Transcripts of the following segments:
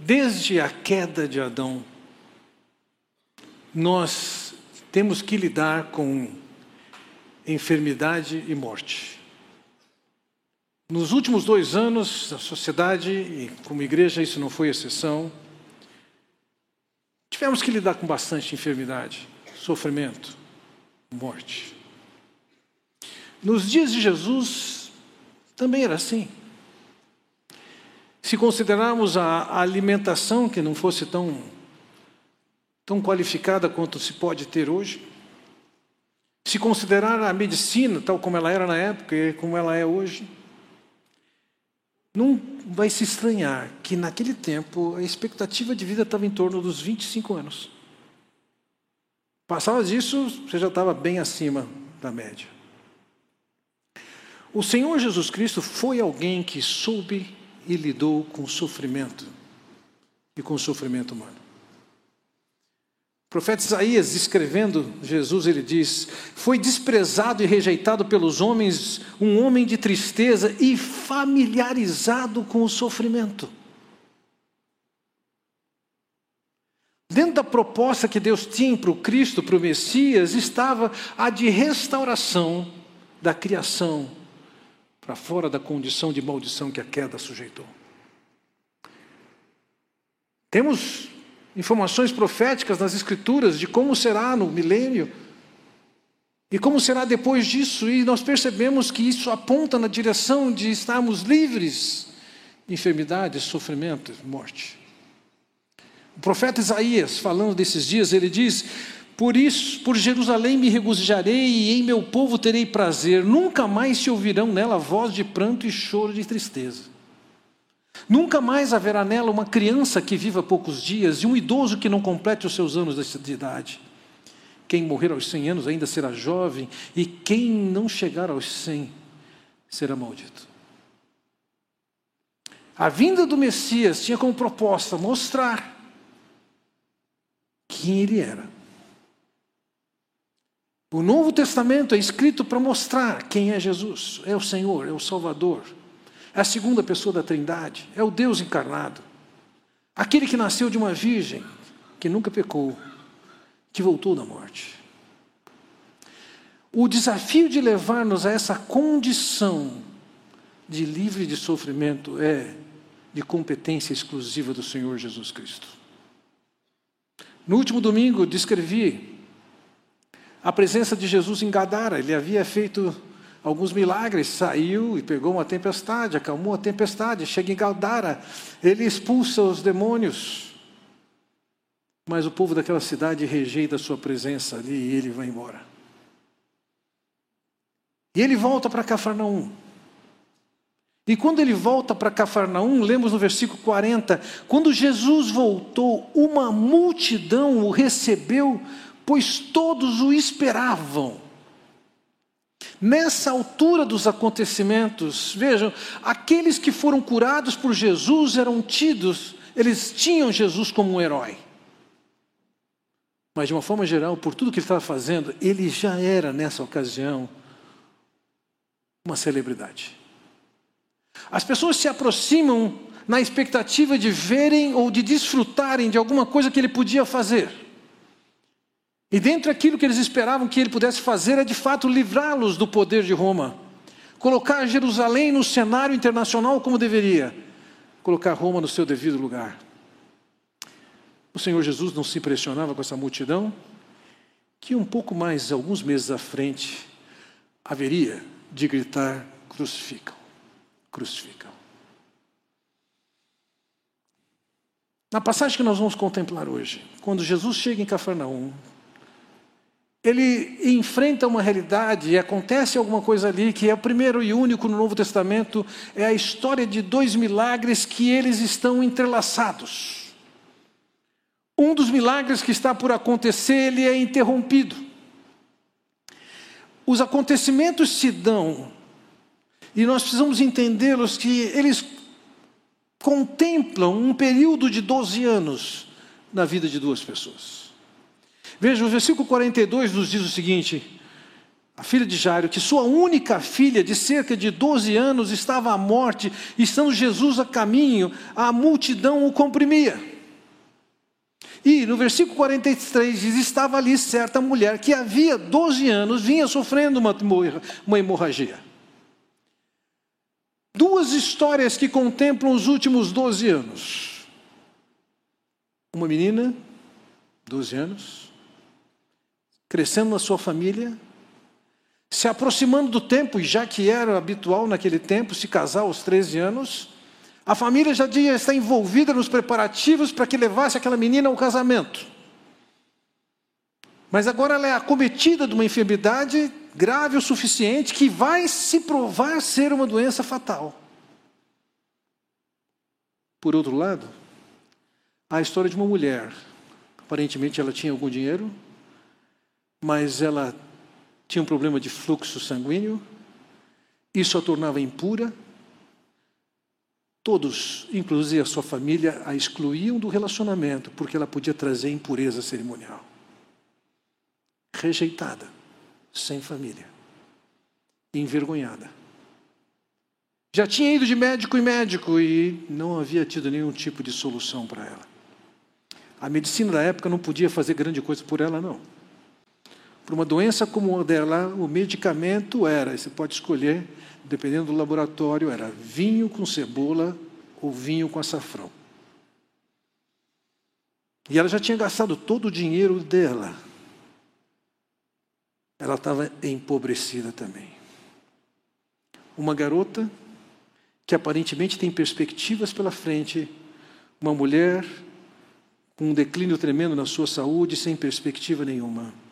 desde a queda de Adão, nós temos que lidar com enfermidade e morte. Nos últimos dois anos, a sociedade e como igreja isso não foi exceção, tivemos que lidar com bastante enfermidade, sofrimento, morte. Nos dias de Jesus, também era assim. Se considerarmos a alimentação que não fosse tão, tão qualificada quanto se pode ter hoje, se considerar a medicina tal como ela era na época e como ela é hoje, não vai se estranhar que naquele tempo a expectativa de vida estava em torno dos 25 anos. Passava disso, você já estava bem acima da média. O Senhor Jesus Cristo foi alguém que soube e lidou com o sofrimento e com o sofrimento humano. O profeta Isaías, escrevendo Jesus, ele diz: Foi desprezado e rejeitado pelos homens, um homem de tristeza e familiarizado com o sofrimento. Dentro da proposta que Deus tinha para o Cristo, para o Messias, estava a de restauração da criação para fora da condição de maldição que a queda sujeitou. Temos informações proféticas nas Escrituras de como será no milênio e como será depois disso, e nós percebemos que isso aponta na direção de estarmos livres de enfermidades, sofrimento, morte. O profeta Isaías, falando desses dias, ele diz: Por isso, por Jerusalém me regozijarei e em meu povo terei prazer, nunca mais se ouvirão nela voz de pranto e choro de tristeza. Nunca mais haverá nela uma criança que viva poucos dias e um idoso que não complete os seus anos de idade. Quem morrer aos 100 anos ainda será jovem, e quem não chegar aos 100 será maldito. A vinda do Messias tinha como proposta mostrar quem ele era. O Novo Testamento é escrito para mostrar quem é Jesus, é o Senhor, é o Salvador é a segunda pessoa da Trindade, é o Deus encarnado. Aquele que nasceu de uma virgem, que nunca pecou, que voltou da morte. O desafio de levar-nos a essa condição de livre de sofrimento é de competência exclusiva do Senhor Jesus Cristo. No último domingo, descrevi a presença de Jesus em Gadara. Ele havia feito alguns milagres, saiu e pegou uma tempestade, acalmou a tempestade, chega em Galdara, ele expulsa os demônios. Mas o povo daquela cidade rejeita a sua presença ali e ele vai embora. E ele volta para Cafarnaum. E quando ele volta para Cafarnaum, lemos no versículo 40, quando Jesus voltou, uma multidão o recebeu, pois todos o esperavam. Nessa altura dos acontecimentos, vejam, aqueles que foram curados por Jesus eram tidos, eles tinham Jesus como um herói. Mas de uma forma geral, por tudo que ele estava fazendo, ele já era nessa ocasião uma celebridade. As pessoas se aproximam na expectativa de verem ou de desfrutarem de alguma coisa que ele podia fazer. E dentro daquilo que eles esperavam que ele pudesse fazer é de fato livrá-los do poder de Roma, colocar Jerusalém no cenário internacional como deveria, colocar Roma no seu devido lugar. O Senhor Jesus não se impressionava com essa multidão, que um pouco mais, alguns meses à frente, haveria de gritar: crucificam, crucificam. Na passagem que nós vamos contemplar hoje, quando Jesus chega em Cafarnaum, ele enfrenta uma realidade e acontece alguma coisa ali que é o primeiro e único no Novo Testamento, é a história de dois milagres que eles estão entrelaçados. Um dos milagres que está por acontecer, ele é interrompido. Os acontecimentos se dão e nós precisamos entendê-los que eles contemplam um período de 12 anos na vida de duas pessoas. Veja, o versículo 42 nos diz o seguinte: a filha de Jairo, que sua única filha, de cerca de 12 anos, estava à morte, e estando Jesus a caminho, a multidão o comprimia. E no versículo 43 diz: Estava ali certa mulher que havia 12 anos vinha sofrendo uma, uma hemorragia. Duas histórias que contemplam os últimos 12 anos. Uma menina, 12 anos, crescendo na sua família, se aproximando do tempo, e já que era habitual naquele tempo se casar aos 13 anos, a família já devia estar envolvida nos preparativos para que levasse aquela menina ao casamento. Mas agora ela é acometida de uma enfermidade grave o suficiente que vai se provar ser uma doença fatal. Por outro lado, a história de uma mulher. Aparentemente ela tinha algum dinheiro, mas ela tinha um problema de fluxo sanguíneo, isso a tornava impura. Todos, inclusive a sua família, a excluíam do relacionamento porque ela podia trazer impureza cerimonial. Rejeitada, sem família, envergonhada. Já tinha ido de médico em médico e não havia tido nenhum tipo de solução para ela. A medicina da época não podia fazer grande coisa por ela, não. Para uma doença como a dela, o medicamento era, você pode escolher, dependendo do laboratório, era vinho com cebola ou vinho com açafrão. E ela já tinha gastado todo o dinheiro dela. Ela estava empobrecida também. Uma garota que aparentemente tem perspectivas pela frente, uma mulher com um declínio tremendo na sua saúde, sem perspectiva nenhuma.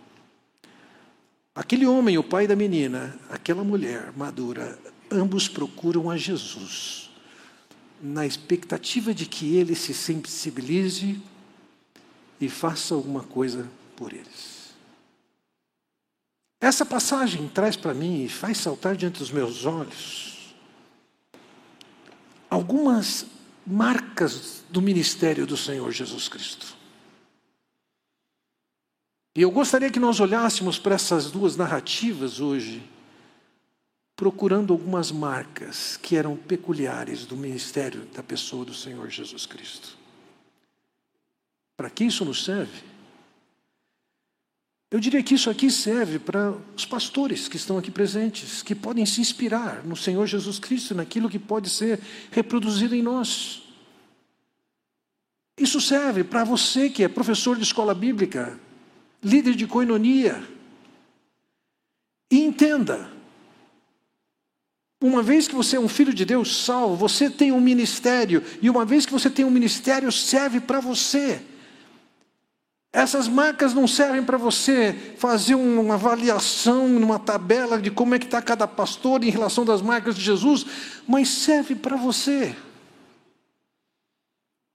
Aquele homem, o pai da menina, aquela mulher madura, ambos procuram a Jesus, na expectativa de que ele se sensibilize e faça alguma coisa por eles. Essa passagem traz para mim e faz saltar diante dos meus olhos algumas marcas do ministério do Senhor Jesus Cristo. E eu gostaria que nós olhássemos para essas duas narrativas hoje, procurando algumas marcas que eram peculiares do ministério da pessoa do Senhor Jesus Cristo. Para que isso nos serve? Eu diria que isso aqui serve para os pastores que estão aqui presentes, que podem se inspirar no Senhor Jesus Cristo, naquilo que pode ser reproduzido em nós. Isso serve para você que é professor de escola bíblica, líder de coinonia. E entenda, uma vez que você é um filho de Deus salvo, você tem um ministério, e uma vez que você tem um ministério, serve para você. Essas marcas não servem para você fazer uma avaliação numa tabela de como é que está cada pastor em relação das marcas de Jesus, mas serve para você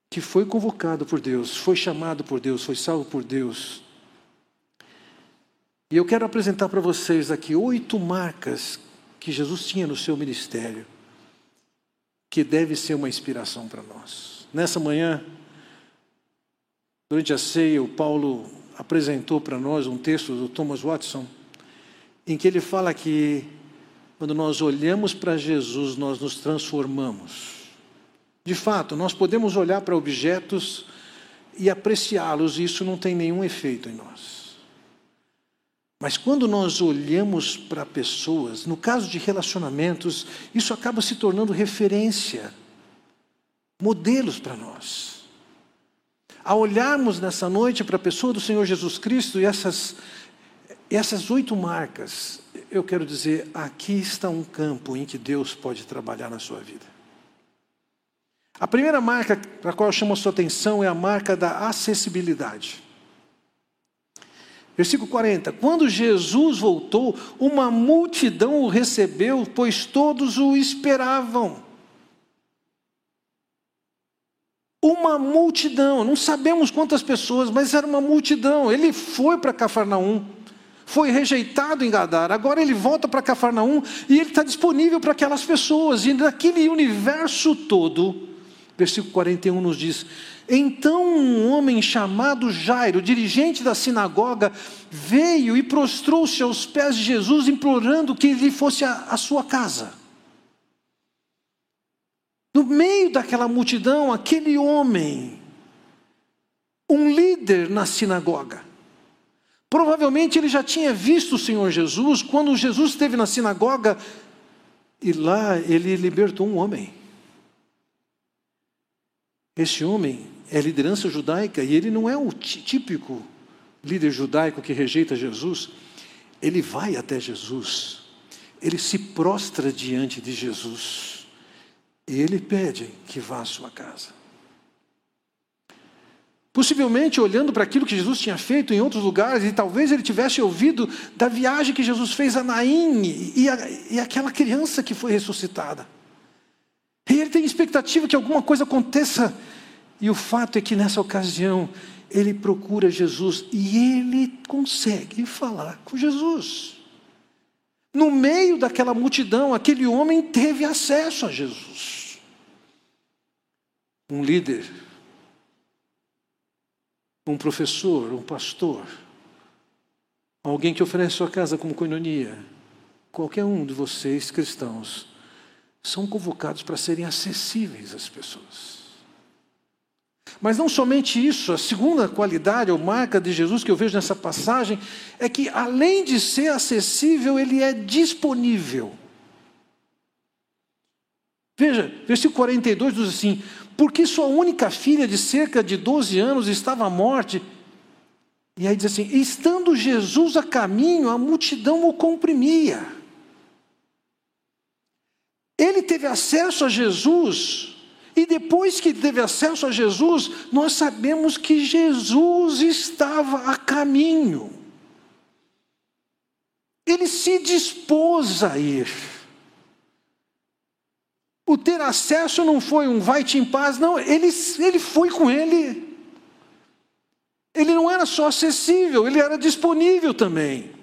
que foi convocado por Deus, foi chamado por Deus, foi salvo por Deus, e eu quero apresentar para vocês aqui oito marcas que Jesus tinha no seu ministério, que deve ser uma inspiração para nós. Nessa manhã, durante a ceia, o Paulo apresentou para nós um texto do Thomas Watson, em que ele fala que quando nós olhamos para Jesus, nós nos transformamos. De fato, nós podemos olhar para objetos e apreciá-los, e isso não tem nenhum efeito em nós. Mas quando nós olhamos para pessoas, no caso de relacionamentos, isso acaba se tornando referência, modelos para nós. Ao olharmos nessa noite para a pessoa do Senhor Jesus Cristo e essas, essas oito marcas, eu quero dizer, aqui está um campo em que Deus pode trabalhar na sua vida. A primeira marca para a qual eu chamo a sua atenção é a marca da acessibilidade. Versículo 40: Quando Jesus voltou, uma multidão o recebeu, pois todos o esperavam. Uma multidão, não sabemos quantas pessoas, mas era uma multidão. Ele foi para Cafarnaum, foi rejeitado em Gadar, agora ele volta para Cafarnaum e ele está disponível para aquelas pessoas, e naquele universo todo, Versículo 41 nos diz: Então um homem chamado Jairo, dirigente da sinagoga, veio e prostrou-se aos pés de Jesus, implorando que ele fosse à sua casa. No meio daquela multidão, aquele homem, um líder na sinagoga, provavelmente ele já tinha visto o Senhor Jesus quando Jesus esteve na sinagoga e lá ele libertou um homem. Esse homem é liderança judaica e ele não é o típico líder judaico que rejeita Jesus. Ele vai até Jesus, ele se prostra diante de Jesus e ele pede que vá à sua casa. Possivelmente olhando para aquilo que Jesus tinha feito em outros lugares, e talvez ele tivesse ouvido da viagem que Jesus fez a Naim e, a, e aquela criança que foi ressuscitada. E ele tem expectativa que alguma coisa aconteça. E o fato é que nessa ocasião ele procura Jesus e ele consegue falar com Jesus. No meio daquela multidão, aquele homem teve acesso a Jesus. Um líder, um professor, um pastor, alguém que oferece sua casa como coinonia, qualquer um de vocês cristãos são convocados para serem acessíveis às pessoas. Mas não somente isso, a segunda qualidade ou marca de Jesus que eu vejo nessa passagem é que, além de ser acessível, ele é disponível. Veja, versículo 42 diz assim: Porque sua única filha de cerca de 12 anos estava à morte. E aí diz assim: Estando Jesus a caminho, a multidão o comprimia. Ele teve acesso a Jesus, e depois que teve acesso a Jesus, nós sabemos que Jesus estava a caminho. Ele se dispôs a ir. O ter acesso não foi um vai-te em paz, não, ele, ele foi com ele. Ele não era só acessível, ele era disponível também.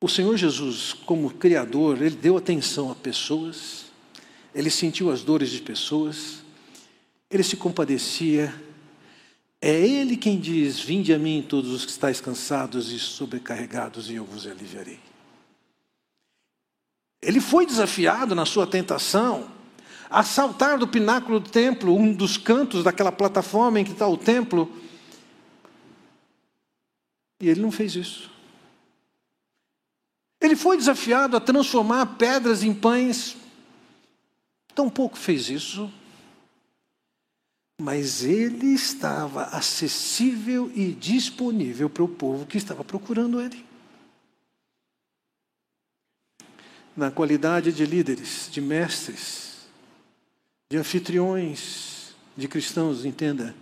O Senhor Jesus, como Criador, ele deu atenção a pessoas, ele sentiu as dores de pessoas, ele se compadecia. É Ele quem diz: Vinde a mim, todos os que estáis cansados e sobrecarregados, e eu vos aliviarei. Ele foi desafiado na sua tentação a saltar do pináculo do templo, um dos cantos daquela plataforma em que está o templo, e ele não fez isso. Ele foi desafiado a transformar pedras em pães. Tampouco fez isso. Mas ele estava acessível e disponível para o povo que estava procurando ele. Na qualidade de líderes, de mestres, de anfitriões, de cristãos, entenda,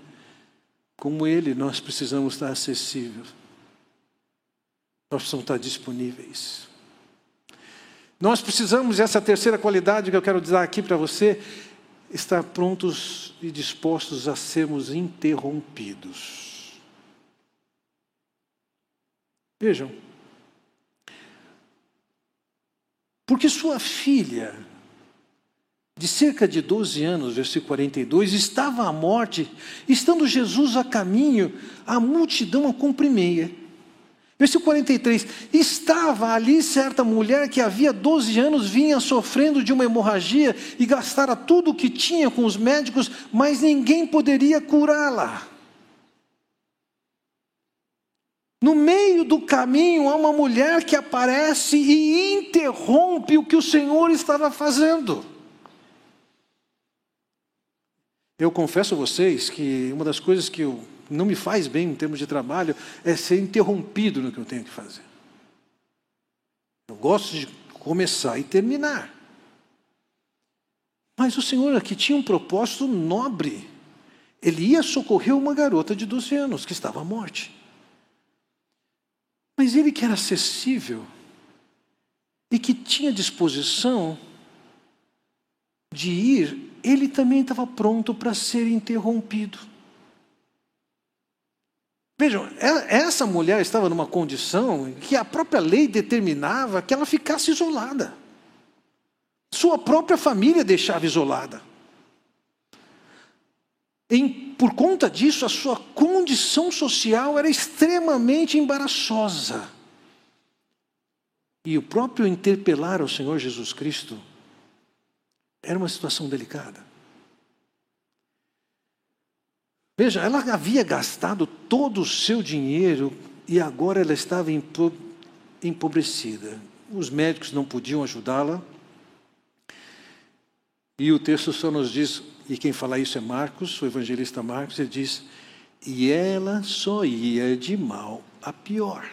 como ele, nós precisamos estar acessíveis nós precisamos estar disponíveis. Nós precisamos, essa terceira qualidade que eu quero dizer aqui para você, estar prontos e dispostos a sermos interrompidos. Vejam, porque sua filha, de cerca de 12 anos, versículo 42, estava à morte, estando Jesus a caminho, a multidão a comprimia. Versículo 43: Estava ali certa mulher que havia 12 anos vinha sofrendo de uma hemorragia e gastara tudo o que tinha com os médicos, mas ninguém poderia curá-la. No meio do caminho há uma mulher que aparece e interrompe o que o Senhor estava fazendo. Eu confesso a vocês que uma das coisas que eu não me faz bem em termos de trabalho é ser interrompido no que eu tenho que fazer. Eu gosto de começar e terminar. Mas o Senhor aqui tinha um propósito nobre. Ele ia socorrer uma garota de 12 anos que estava à morte. Mas ele que era acessível e que tinha disposição de ir, ele também estava pronto para ser interrompido. Vejam, é, essa mulher estava numa condição que a própria lei determinava que ela ficasse isolada. sua própria família deixava isolada. Em, por conta disso, a sua condição social era extremamente embaraçosa. E o próprio interpelar ao Senhor Jesus Cristo era uma situação delicada. Veja, ela havia gastado todo o seu dinheiro e agora ela estava empobrecida. Os médicos não podiam ajudá-la. E o texto só nos diz, e quem fala isso é Marcos, o evangelista Marcos, ele diz: e ela só ia de mal a pior.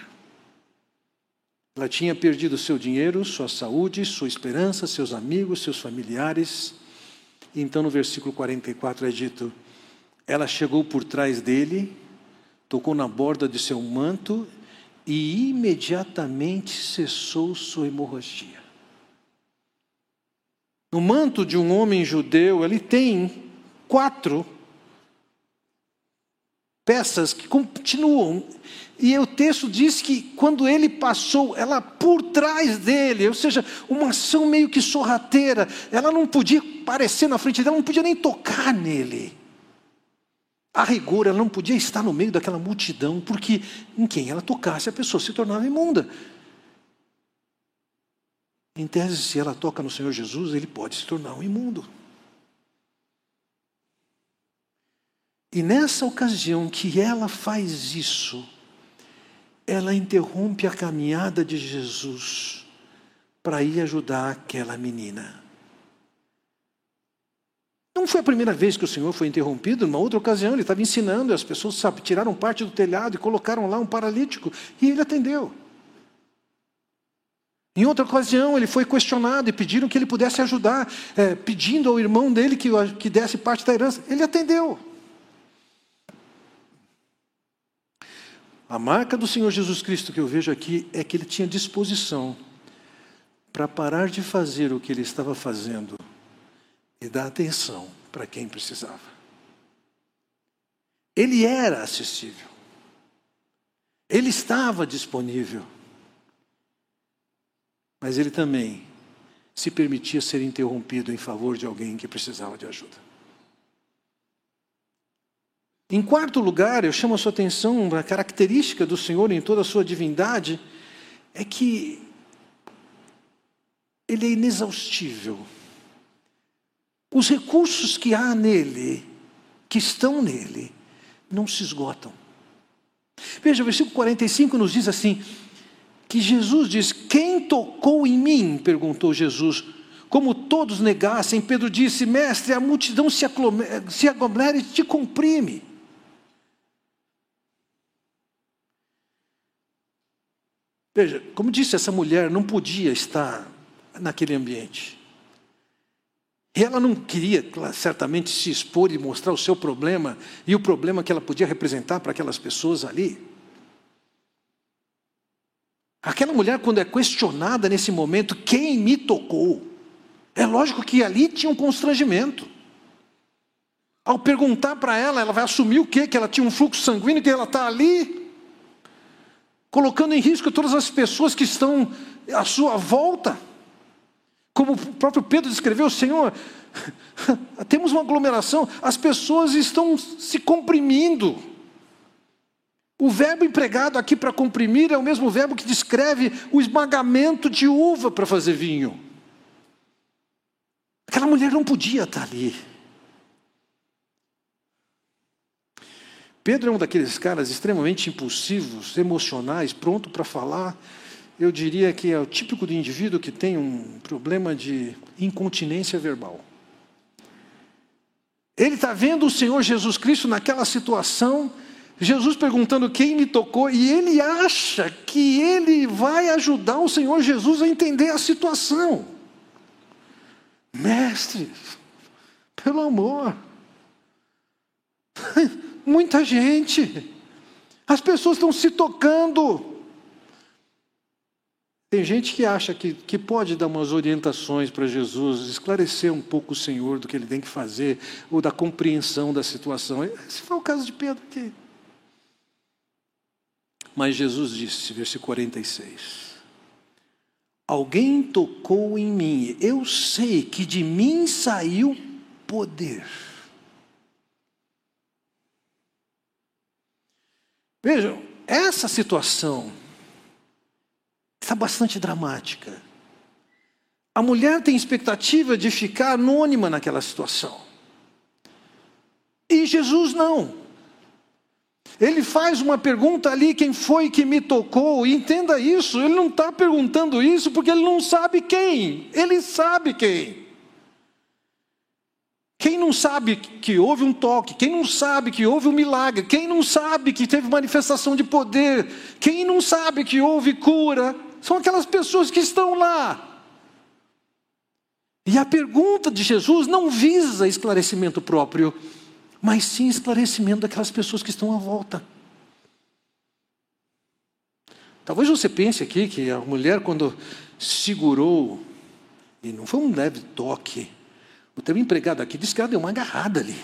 Ela tinha perdido seu dinheiro, sua saúde, sua esperança, seus amigos, seus familiares. Então no versículo 44 é dito: ela chegou por trás dele, tocou na borda de seu manto e imediatamente cessou sua hemorragia. No manto de um homem judeu, ele tem quatro peças que continuam. E o texto diz que quando ele passou, ela por trás dele, ou seja, uma ação meio que sorrateira, ela não podia aparecer na frente dela, não podia nem tocar nele. A rigor, ela não podia estar no meio daquela multidão, porque em quem ela tocasse, a pessoa se tornava imunda. Em tese, se ela toca no Senhor Jesus, ele pode se tornar um imundo. E nessa ocasião que ela faz isso, ela interrompe a caminhada de Jesus para ir ajudar aquela menina. Não foi a primeira vez que o Senhor foi interrompido, numa outra ocasião ele estava ensinando, e as pessoas sabe, tiraram parte do telhado e colocaram lá um paralítico, e ele atendeu. Em outra ocasião, ele foi questionado e pediram que ele pudesse ajudar, é, pedindo ao irmão dele que, que desse parte da herança. Ele atendeu. A marca do Senhor Jesus Cristo que eu vejo aqui é que ele tinha disposição para parar de fazer o que ele estava fazendo e dar atenção para quem precisava. Ele era acessível. Ele estava disponível. Mas ele também se permitia ser interrompido em favor de alguém que precisava de ajuda. Em quarto lugar, eu chamo a sua atenção, a característica do Senhor em toda a sua divindade é que ele é inexaustível. Os recursos que há nele, que estão nele, não se esgotam. Veja, o versículo 45 nos diz assim: que Jesus diz: Quem tocou em mim? perguntou Jesus. Como todos negassem, Pedro disse: Mestre, a multidão se, se aglomera e te comprime. Veja, como disse, essa mulher não podia estar naquele ambiente. E ela não queria, certamente, se expor e mostrar o seu problema e o problema que ela podia representar para aquelas pessoas ali. Aquela mulher, quando é questionada nesse momento, quem me tocou? É lógico que ali tinha um constrangimento. Ao perguntar para ela, ela vai assumir o quê? Que ela tinha um fluxo sanguíneo, que ela está ali, colocando em risco todas as pessoas que estão à sua volta. Como o próprio Pedro descreveu, Senhor, temos uma aglomeração, as pessoas estão se comprimindo. O verbo empregado aqui para comprimir é o mesmo verbo que descreve o esmagamento de uva para fazer vinho. Aquela mulher não podia estar ali. Pedro é um daqueles caras extremamente impulsivos, emocionais, pronto para falar eu diria que é o típico do indivíduo que tem um problema de incontinência verbal. Ele está vendo o Senhor Jesus Cristo naquela situação, Jesus perguntando quem me tocou, e ele acha que ele vai ajudar o Senhor Jesus a entender a situação. Mestre, pelo amor, muita gente, as pessoas estão se tocando. Tem gente que acha que, que pode dar umas orientações para Jesus, esclarecer um pouco o Senhor do que ele tem que fazer, ou da compreensão da situação. Esse foi o caso de Pedro aqui. Mas Jesus disse, versículo 46, Alguém tocou em mim, eu sei que de mim saiu poder. Vejam, essa situação está bastante dramática. A mulher tem expectativa de ficar anônima naquela situação. E Jesus não. Ele faz uma pergunta ali: quem foi que me tocou? E entenda isso, ele não está perguntando isso porque ele não sabe quem, ele sabe quem. Quem não sabe que houve um toque, quem não sabe que houve um milagre, quem não sabe que teve manifestação de poder, quem não sabe que houve cura, são aquelas pessoas que estão lá. E a pergunta de Jesus não visa esclarecimento próprio, mas sim esclarecimento daquelas pessoas que estão à volta. Talvez você pense aqui que a mulher, quando segurou, e não foi um leve toque, o teu empregado aqui disse que ela deu uma agarrada ali.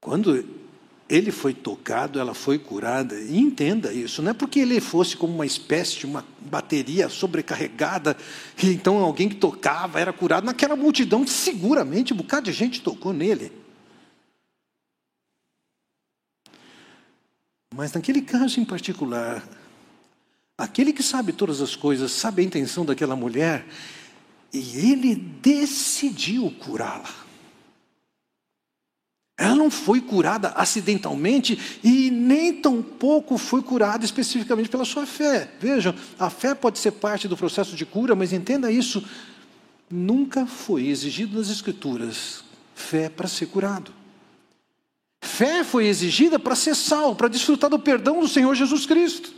Quando ele foi tocado, ela foi curada. E entenda isso, não é porque ele fosse como uma espécie de uma bateria sobrecarregada, e então alguém que tocava era curado. Naquela multidão, seguramente um bocado de gente tocou nele. Mas naquele caso em particular, aquele que sabe todas as coisas, sabe a intenção daquela mulher, e ele decidiu curá-la. Ela não foi curada acidentalmente e nem tampouco foi curada especificamente pela sua fé. Vejam, a fé pode ser parte do processo de cura, mas entenda isso: nunca foi exigido nas Escrituras fé para ser curado. Fé foi exigida para ser salvo, para desfrutar do perdão do Senhor Jesus Cristo.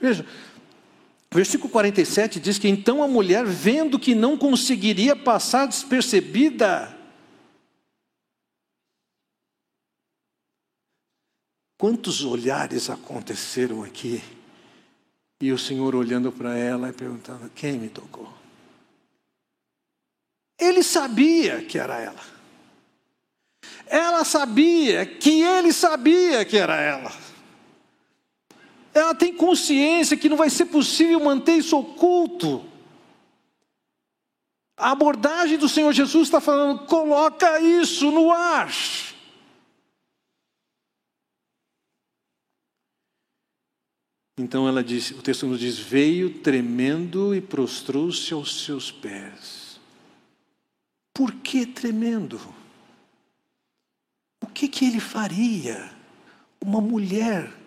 Veja, Versículo 47 diz que então a mulher, vendo que não conseguiria passar despercebida, quantos olhares aconteceram aqui? E o Senhor olhando para ela e perguntando: quem me tocou? Ele sabia que era ela. Ela sabia que ele sabia que era ela. Ela tem consciência que não vai ser possível manter isso oculto. A abordagem do Senhor Jesus está falando: coloca isso no ar. Então ela diz, o texto nos diz: veio tremendo e prostrou-se aos seus pés. Por que tremendo? O que que ele faria? Uma mulher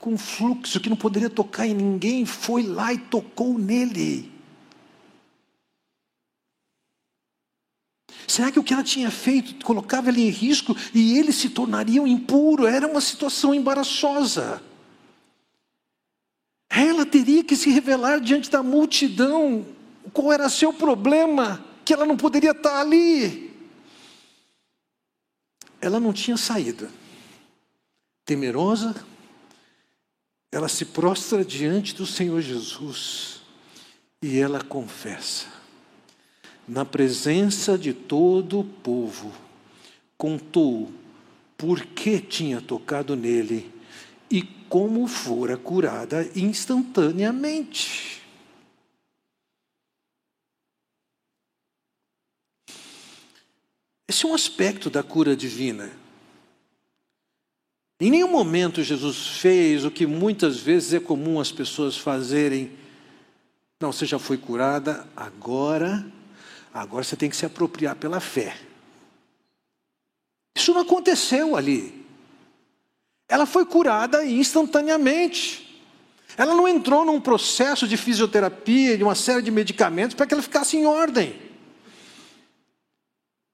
com fluxo que não poderia tocar em ninguém, foi lá e tocou nele. Será que o que ela tinha feito colocava ele em risco e ele se tornaria um impuro? Era uma situação embaraçosa. Ela teria que se revelar diante da multidão qual era seu problema, que ela não poderia estar ali. Ela não tinha saída. Temerosa, ela se prostra diante do Senhor Jesus e ela confessa, na presença de todo o povo, contou por que tinha tocado nele e como fora curada instantaneamente. Esse é um aspecto da cura divina. Em nenhum momento Jesus fez o que muitas vezes é comum as pessoas fazerem. Não, você já foi curada, agora, agora você tem que se apropriar pela fé. Isso não aconteceu ali. Ela foi curada instantaneamente. Ela não entrou num processo de fisioterapia, de uma série de medicamentos para que ela ficasse em ordem.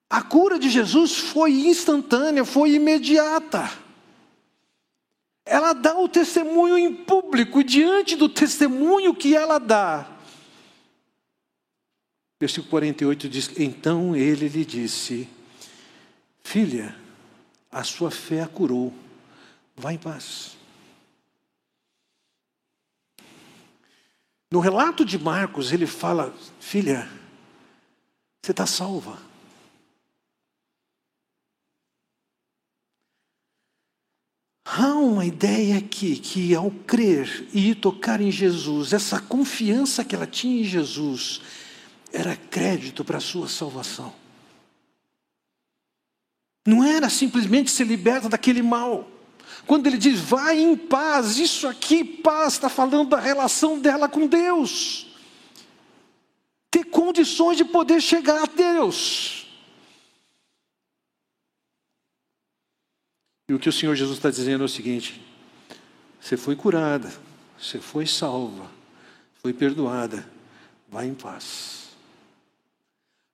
A cura de Jesus foi instantânea, foi imediata ela dá o testemunho em público, e diante do testemunho que ela dá, versículo 48 diz: Então ele lhe disse, filha, a sua fé a curou, vá em paz. No relato de Marcos, ele fala: Filha, você está salva. Há uma ideia aqui que ao crer e tocar em Jesus, essa confiança que ela tinha em Jesus, era crédito para a sua salvação. Não era simplesmente ser liberta daquele mal. Quando ele diz, vai em paz, isso aqui, paz, está falando da relação dela com Deus. Ter condições de poder chegar a Deus. E o que o Senhor Jesus está dizendo é o seguinte: você foi curada, você foi salva, foi perdoada, vai em paz.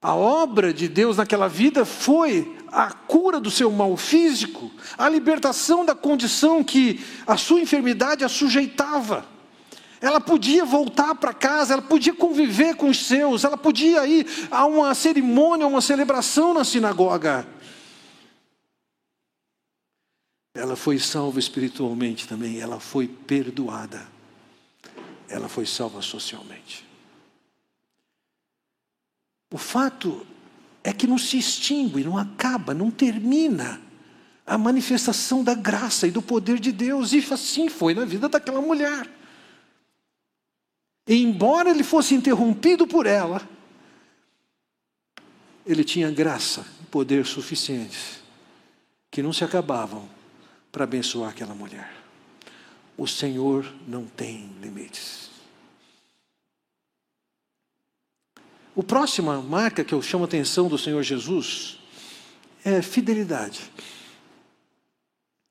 A obra de Deus naquela vida foi a cura do seu mal físico, a libertação da condição que a sua enfermidade a sujeitava. Ela podia voltar para casa, ela podia conviver com os seus, ela podia ir a uma cerimônia, uma celebração na sinagoga. Ela foi salva espiritualmente também, ela foi perdoada, ela foi salva socialmente. O fato é que não se extingue, não acaba, não termina a manifestação da graça e do poder de Deus, e assim foi na vida daquela mulher. E embora ele fosse interrompido por ela, ele tinha graça e poder suficientes que não se acabavam para abençoar aquela mulher. O Senhor não tem limites. O próxima marca que eu chamo a atenção do Senhor Jesus é fidelidade.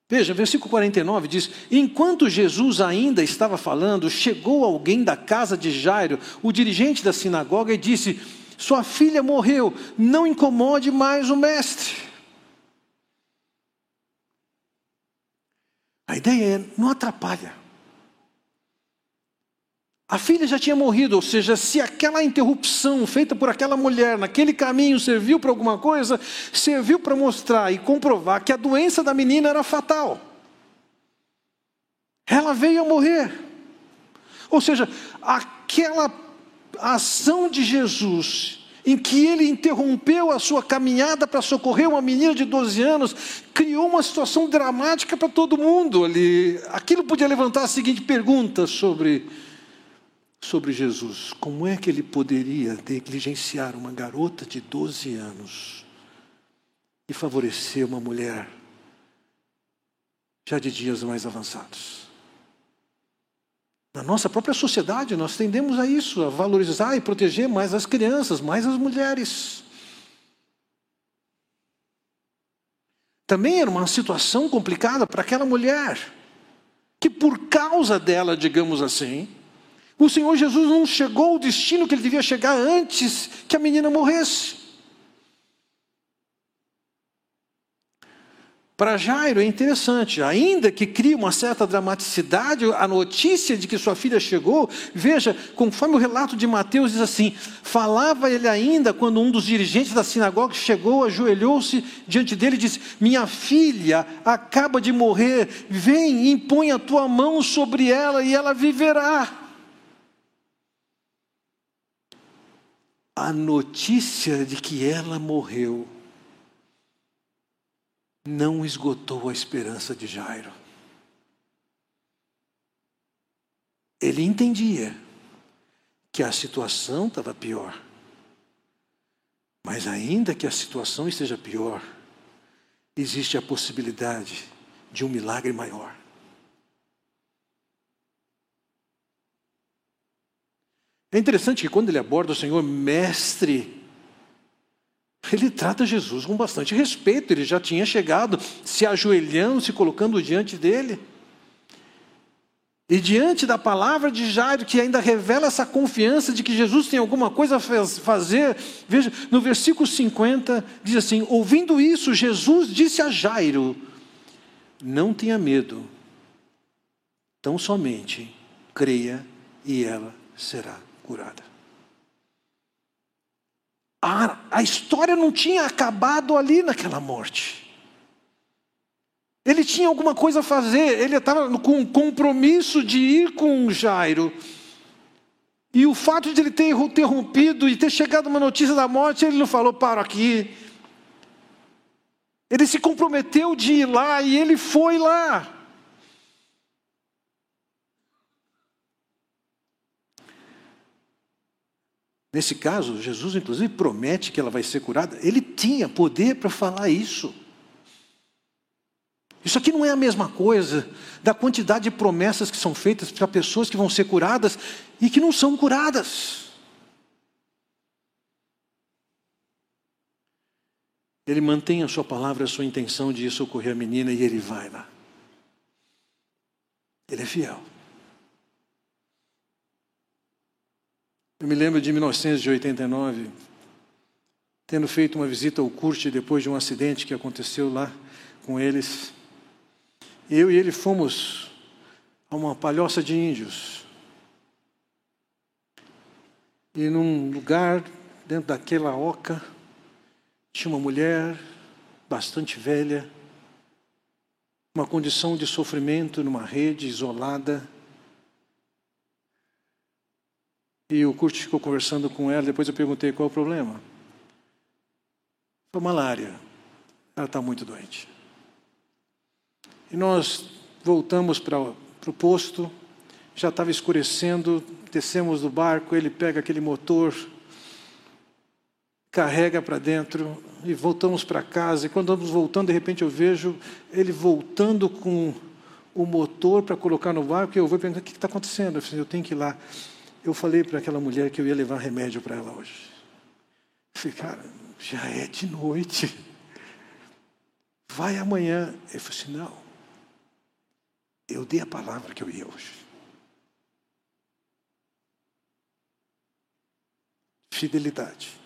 Veja, versículo 49 diz: Enquanto Jesus ainda estava falando, chegou alguém da casa de Jairo, o dirigente da sinagoga, e disse: Sua filha morreu, não incomode mais o mestre. A ideia é: não atrapalha. A filha já tinha morrido, ou seja, se aquela interrupção feita por aquela mulher naquele caminho serviu para alguma coisa, serviu para mostrar e comprovar que a doença da menina era fatal. Ela veio a morrer. Ou seja, aquela ação de Jesus, em que ele interrompeu a sua caminhada para socorrer uma menina de 12 anos, criou uma situação dramática para todo mundo ali. Aquilo podia levantar a seguinte pergunta sobre sobre Jesus. Como é que ele poderia negligenciar uma garota de 12 anos e favorecer uma mulher já de dias mais avançados? Na nossa própria sociedade, nós tendemos a isso, a valorizar e proteger mais as crianças, mais as mulheres. Também era uma situação complicada para aquela mulher, que por causa dela, digamos assim, o Senhor Jesus não chegou ao destino que ele devia chegar antes que a menina morresse. Para Jairo é interessante, ainda que crie uma certa dramaticidade, a notícia de que sua filha chegou, veja, conforme o relato de Mateus diz assim: falava ele ainda quando um dos dirigentes da sinagoga chegou, ajoelhou-se diante dele e disse: Minha filha acaba de morrer, vem e impõe a tua mão sobre ela e ela viverá. a notícia de que ela morreu não esgotou a esperança de Jairo. Ele entendia que a situação estava pior. Mas ainda que a situação esteja pior, existe a possibilidade de um milagre maior. É interessante que quando ele aborda o Senhor mestre, ele trata Jesus com bastante respeito, ele já tinha chegado se ajoelhando, se colocando diante dele. E diante da palavra de Jairo, que ainda revela essa confiança de que Jesus tem alguma coisa a fazer, veja, no versículo 50 diz assim: Ouvindo isso, Jesus disse a Jairo: Não tenha medo, tão somente creia e ela será curada. A, a história não tinha acabado ali naquela morte. Ele tinha alguma coisa a fazer, ele estava com um compromisso de ir com Jairo. E o fato de ele ter interrompido e ter chegado uma notícia da morte, ele não falou, para aqui. Ele se comprometeu de ir lá e ele foi lá. Nesse caso, Jesus, inclusive, promete que ela vai ser curada. Ele tinha poder para falar isso. Isso aqui não é a mesma coisa da quantidade de promessas que são feitas para pessoas que vão ser curadas e que não são curadas. Ele mantém a sua palavra, a sua intenção de socorrer a menina e ele vai lá. Ele é fiel. Eu me lembro de 1989, tendo feito uma visita ao Curte depois de um acidente que aconteceu lá com eles. Eu e ele fomos a uma palhoça de índios. E num lugar, dentro daquela oca, tinha uma mulher bastante velha, uma condição de sofrimento numa rede isolada E o Kurt ficou conversando com ela, depois eu perguntei qual é o problema. Foi malária. Ela está muito doente. E nós voltamos para o posto, já estava escurecendo, descemos do barco, ele pega aquele motor, carrega para dentro e voltamos para casa. E quando estamos voltando, de repente eu vejo ele voltando com o motor para colocar no barco, e eu vou perguntar, o que está acontecendo? Eu, falei, eu tenho que ir lá. Eu falei para aquela mulher que eu ia levar remédio para ela hoje. Falei, cara, já é de noite. Vai amanhã. Ele falou assim: não. Eu dei a palavra que eu ia hoje. Fidelidade.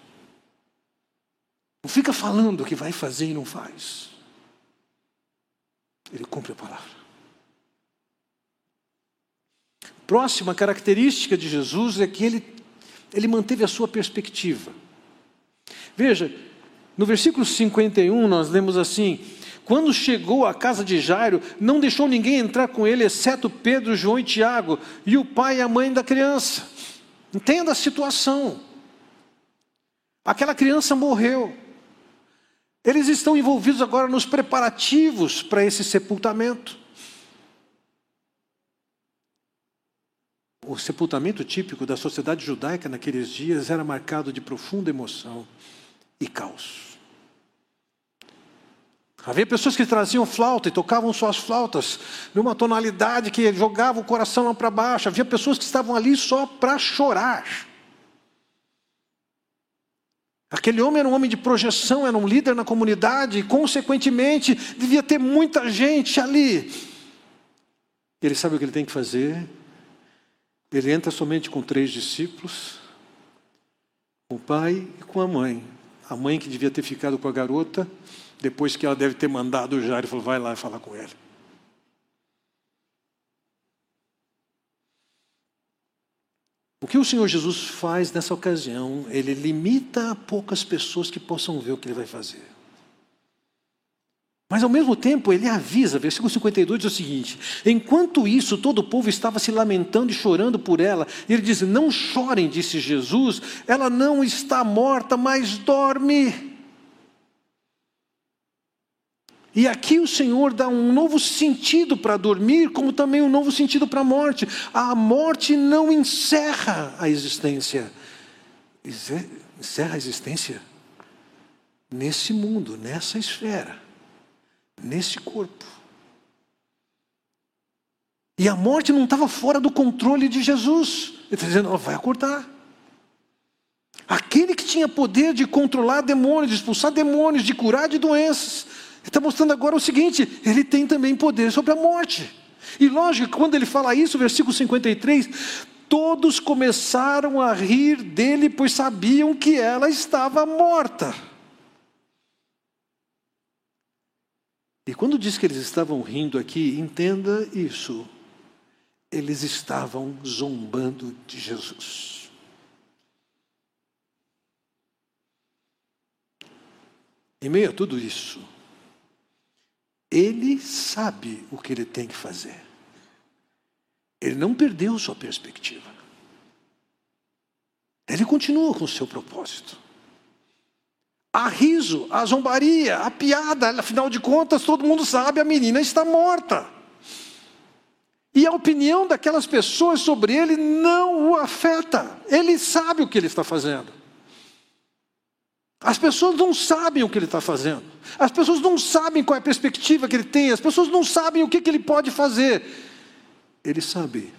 Não fica falando que vai fazer e não faz. Ele cumpre a palavra. Próxima característica de Jesus é que ele, ele manteve a sua perspectiva. Veja, no versículo 51 nós lemos assim: Quando chegou à casa de Jairo, não deixou ninguém entrar com ele, exceto Pedro, João e Tiago, e o pai e a mãe da criança. Entenda a situação. Aquela criança morreu. Eles estão envolvidos agora nos preparativos para esse sepultamento. O sepultamento típico da sociedade judaica naqueles dias era marcado de profunda emoção e caos. Havia pessoas que traziam flauta e tocavam suas flautas numa tonalidade que jogava o coração lá para baixo. Havia pessoas que estavam ali só para chorar. Aquele homem era um homem de projeção, era um líder na comunidade, e, consequentemente, devia ter muita gente ali. Ele sabe o que ele tem que fazer? Ele entra somente com três discípulos, com o pai e com a mãe. A mãe que devia ter ficado com a garota, depois que ela deve ter mandado o Jairo, falou: vai lá falar com ele. O que o Senhor Jesus faz nessa ocasião? Ele limita a poucas pessoas que possam ver o que ele vai fazer. Mas ao mesmo tempo ele avisa, versículo 52 diz o seguinte: enquanto isso, todo o povo estava se lamentando e chorando por ela, ele diz: Não chorem, disse Jesus, ela não está morta, mas dorme. E aqui o Senhor dá um novo sentido para dormir, como também um novo sentido para a morte. A morte não encerra a existência, encerra a existência nesse mundo, nessa esfera nesse corpo. E a morte não estava fora do controle de Jesus. Ele está dizendo, oh, vai acordar. Aquele que tinha poder de controlar demônios, de expulsar demônios, de curar de doenças. Está mostrando agora o seguinte: ele tem também poder sobre a morte. E lógico, quando ele fala isso, versículo 53, todos começaram a rir dele, pois sabiam que ela estava morta. E quando diz que eles estavam rindo aqui, entenda isso. Eles estavam zombando de Jesus. Em meio a tudo isso, ele sabe o que ele tem que fazer. Ele não perdeu sua perspectiva. Ele continua com o seu propósito a riso, a zombaria, a piada, afinal de contas, todo mundo sabe, a menina está morta. E a opinião daquelas pessoas sobre ele não o afeta. Ele sabe o que ele está fazendo. As pessoas não sabem o que ele está fazendo. As pessoas não sabem qual é a perspectiva que ele tem. As pessoas não sabem o que, que ele pode fazer. Ele sabe.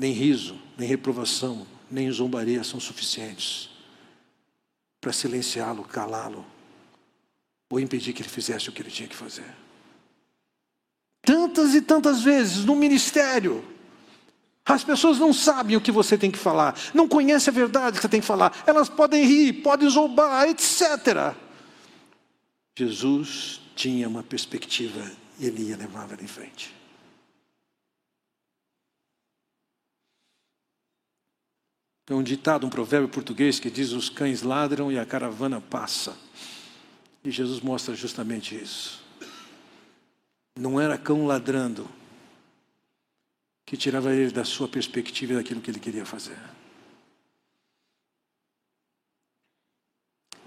Nem riso, nem reprovação, nem zombaria são suficientes para silenciá-lo, calá-lo, ou impedir que ele fizesse o que ele tinha que fazer. Tantas e tantas vezes no ministério, as pessoas não sabem o que você tem que falar, não conhecem a verdade que você tem que falar, elas podem rir, podem zombar, etc. Jesus tinha uma perspectiva e ele ia levar ela em frente. Tem um ditado, um provérbio português que diz: os cães ladram e a caravana passa. E Jesus mostra justamente isso. Não era cão ladrando que tirava ele da sua perspectiva e daquilo que ele queria fazer.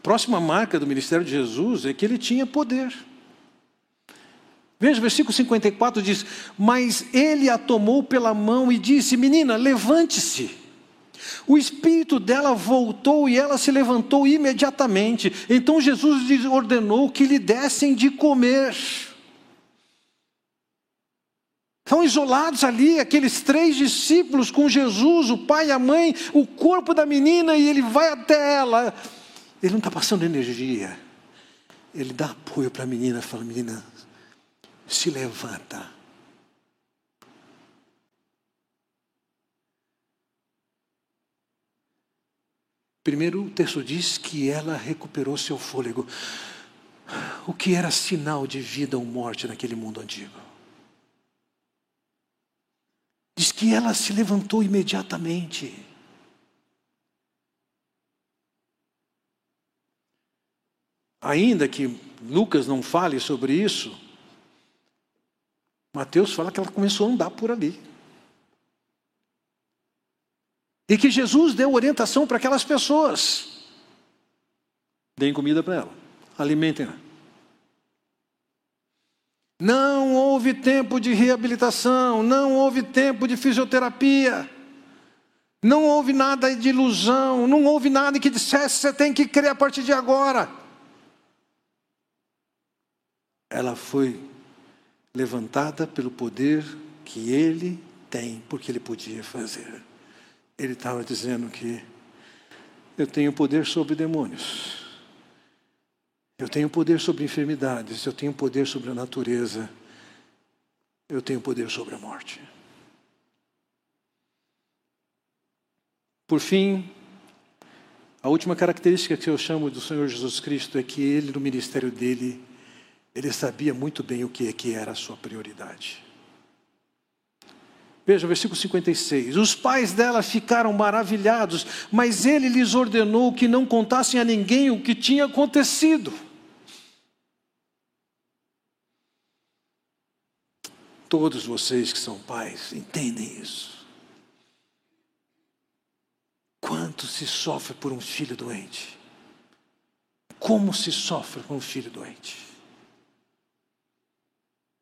Próxima marca do ministério de Jesus é que ele tinha poder. Veja, versículo 54 diz: Mas ele a tomou pela mão e disse: Menina, levante-se. O espírito dela voltou e ela se levantou imediatamente. Então Jesus ordenou que lhe dessem de comer. Estão isolados ali, aqueles três discípulos com Jesus, o pai, a mãe, o corpo da menina, e ele vai até ela. Ele não está passando energia. Ele dá apoio para a menina, fala: Menina, se levanta. Primeiro o texto diz que ela recuperou seu fôlego, o que era sinal de vida ou morte naquele mundo antigo. Diz que ela se levantou imediatamente. Ainda que Lucas não fale sobre isso, Mateus fala que ela começou a andar por ali. E que Jesus deu orientação para aquelas pessoas. Deem comida para ela, alimentem-na. Não houve tempo de reabilitação, não houve tempo de fisioterapia, não houve nada de ilusão, não houve nada que dissesse você tem que crer a partir de agora. Ela foi levantada pelo poder que ele tem, porque ele podia fazer ele estava dizendo que eu tenho poder sobre demônios, eu tenho poder sobre enfermidades, eu tenho poder sobre a natureza, eu tenho poder sobre a morte. Por fim, a última característica que eu chamo do Senhor Jesus Cristo é que ele, no ministério dele, ele sabia muito bem o que, é que era a sua prioridade. Veja o versículo 56. Os pais dela ficaram maravilhados, mas ele lhes ordenou que não contassem a ninguém o que tinha acontecido. Todos vocês que são pais entendem isso. Quanto se sofre por um filho doente? Como se sofre por um filho doente?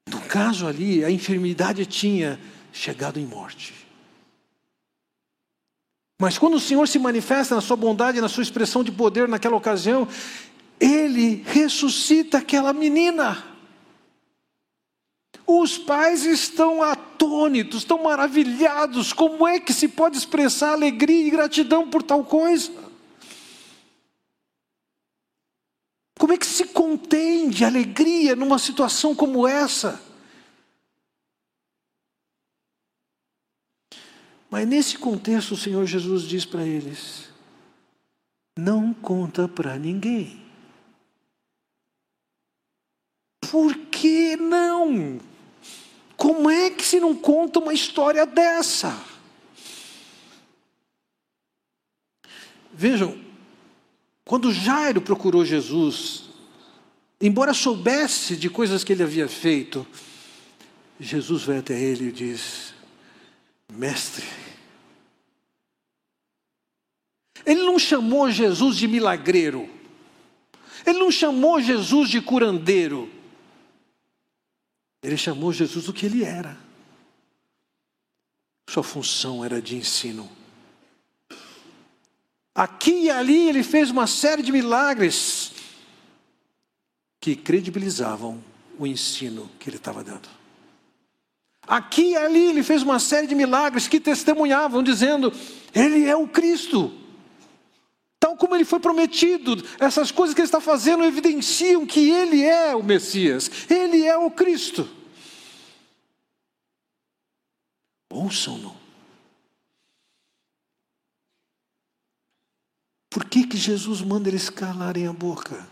No caso ali, a enfermidade tinha chegado em morte. Mas quando o Senhor se manifesta na sua bondade, na sua expressão de poder naquela ocasião, ele ressuscita aquela menina. Os pais estão atônitos, estão maravilhados. Como é que se pode expressar alegria e gratidão por tal coisa? Como é que se contém de alegria numa situação como essa? Mas nesse contexto, o Senhor Jesus diz para eles: não conta para ninguém. Por que não? Como é que se não conta uma história dessa? Vejam, quando Jairo procurou Jesus, embora soubesse de coisas que ele havia feito, Jesus vai até ele e diz: Mestre, ele não chamou Jesus de milagreiro. Ele não chamou Jesus de curandeiro. Ele chamou Jesus do que ele era. Sua função era de ensino Aqui e ali ele fez uma série de milagres que credibilizavam o ensino que ele estava dando. Aqui e ali ele fez uma série de milagres que testemunhavam, dizendo: Ele é o Cristo. Tal como ele foi prometido, essas coisas que ele está fazendo evidenciam que ele é o Messias, ele é o Cristo. Ouçam-no. Por que, que Jesus manda eles calarem a boca?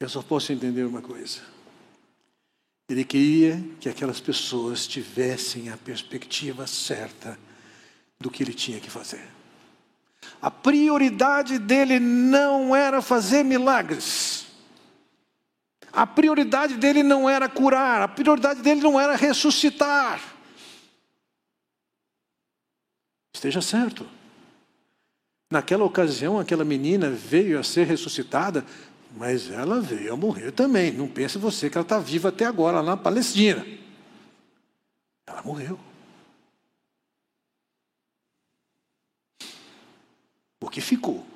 Eu só posso entender uma coisa. Ele queria que aquelas pessoas tivessem a perspectiva certa do que ele tinha que fazer. A prioridade dele não era fazer milagres. A prioridade dele não era curar, a prioridade dele não era ressuscitar. Esteja certo. Naquela ocasião, aquela menina veio a ser ressuscitada mas ela veio a morrer também. Não pense você que ela está viva até agora lá na Palestina. Ela morreu. O que ficou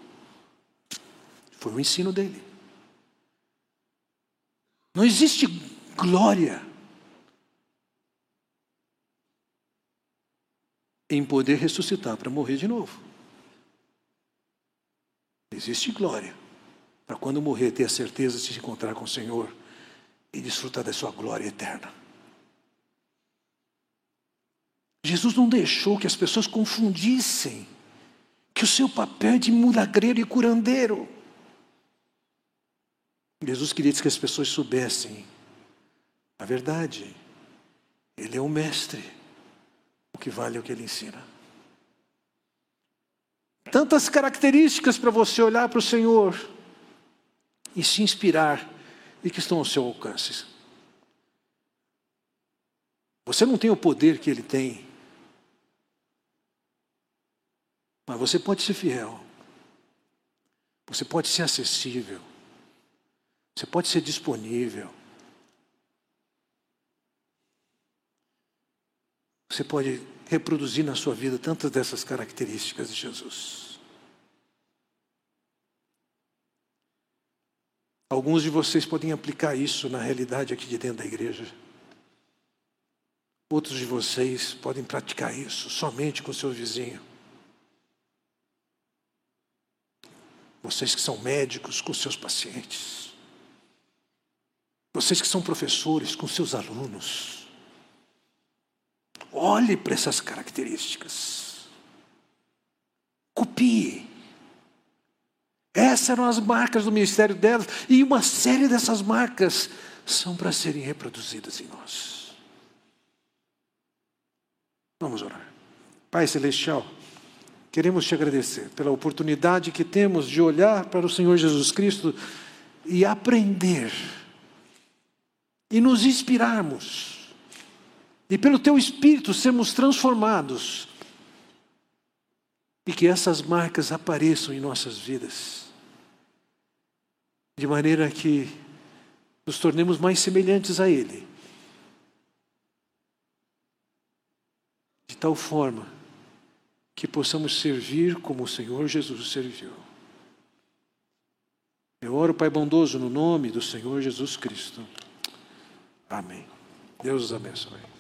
foi o ensino dele. Não existe glória em poder ressuscitar para morrer de novo. Existe glória para quando morrer ter a certeza de se encontrar com o Senhor e desfrutar da sua glória eterna. Jesus não deixou que as pessoas confundissem que o seu papel é de milagreiro e curandeiro. Jesus queria que as pessoas soubessem a verdade. Ele é o mestre. O que vale é o que ele ensina. Tantas características para você olhar para o Senhor e se inspirar e que estão ao seu alcance. Você não tem o poder que ele tem, mas você pode ser fiel, você pode ser acessível, você pode ser disponível. Você pode reproduzir na sua vida tantas dessas características de Jesus. Alguns de vocês podem aplicar isso na realidade aqui de dentro da igreja. Outros de vocês podem praticar isso somente com seu vizinho. Vocês que são médicos com seus pacientes. Vocês que são professores com seus alunos. Olhe para essas características. Copie. Essas eram as marcas do ministério delas, e uma série dessas marcas são para serem reproduzidas em nós. Vamos orar. Pai Celestial, queremos te agradecer pela oportunidade que temos de olhar para o Senhor Jesus Cristo e aprender, e nos inspirarmos, e pelo Teu Espírito sermos transformados, e que essas marcas apareçam em nossas vidas de maneira que nos tornemos mais semelhantes a Ele. De tal forma que possamos servir como o Senhor Jesus serviu. Eu oro, Pai bondoso, no nome do Senhor Jesus Cristo. Amém. Deus os abençoe.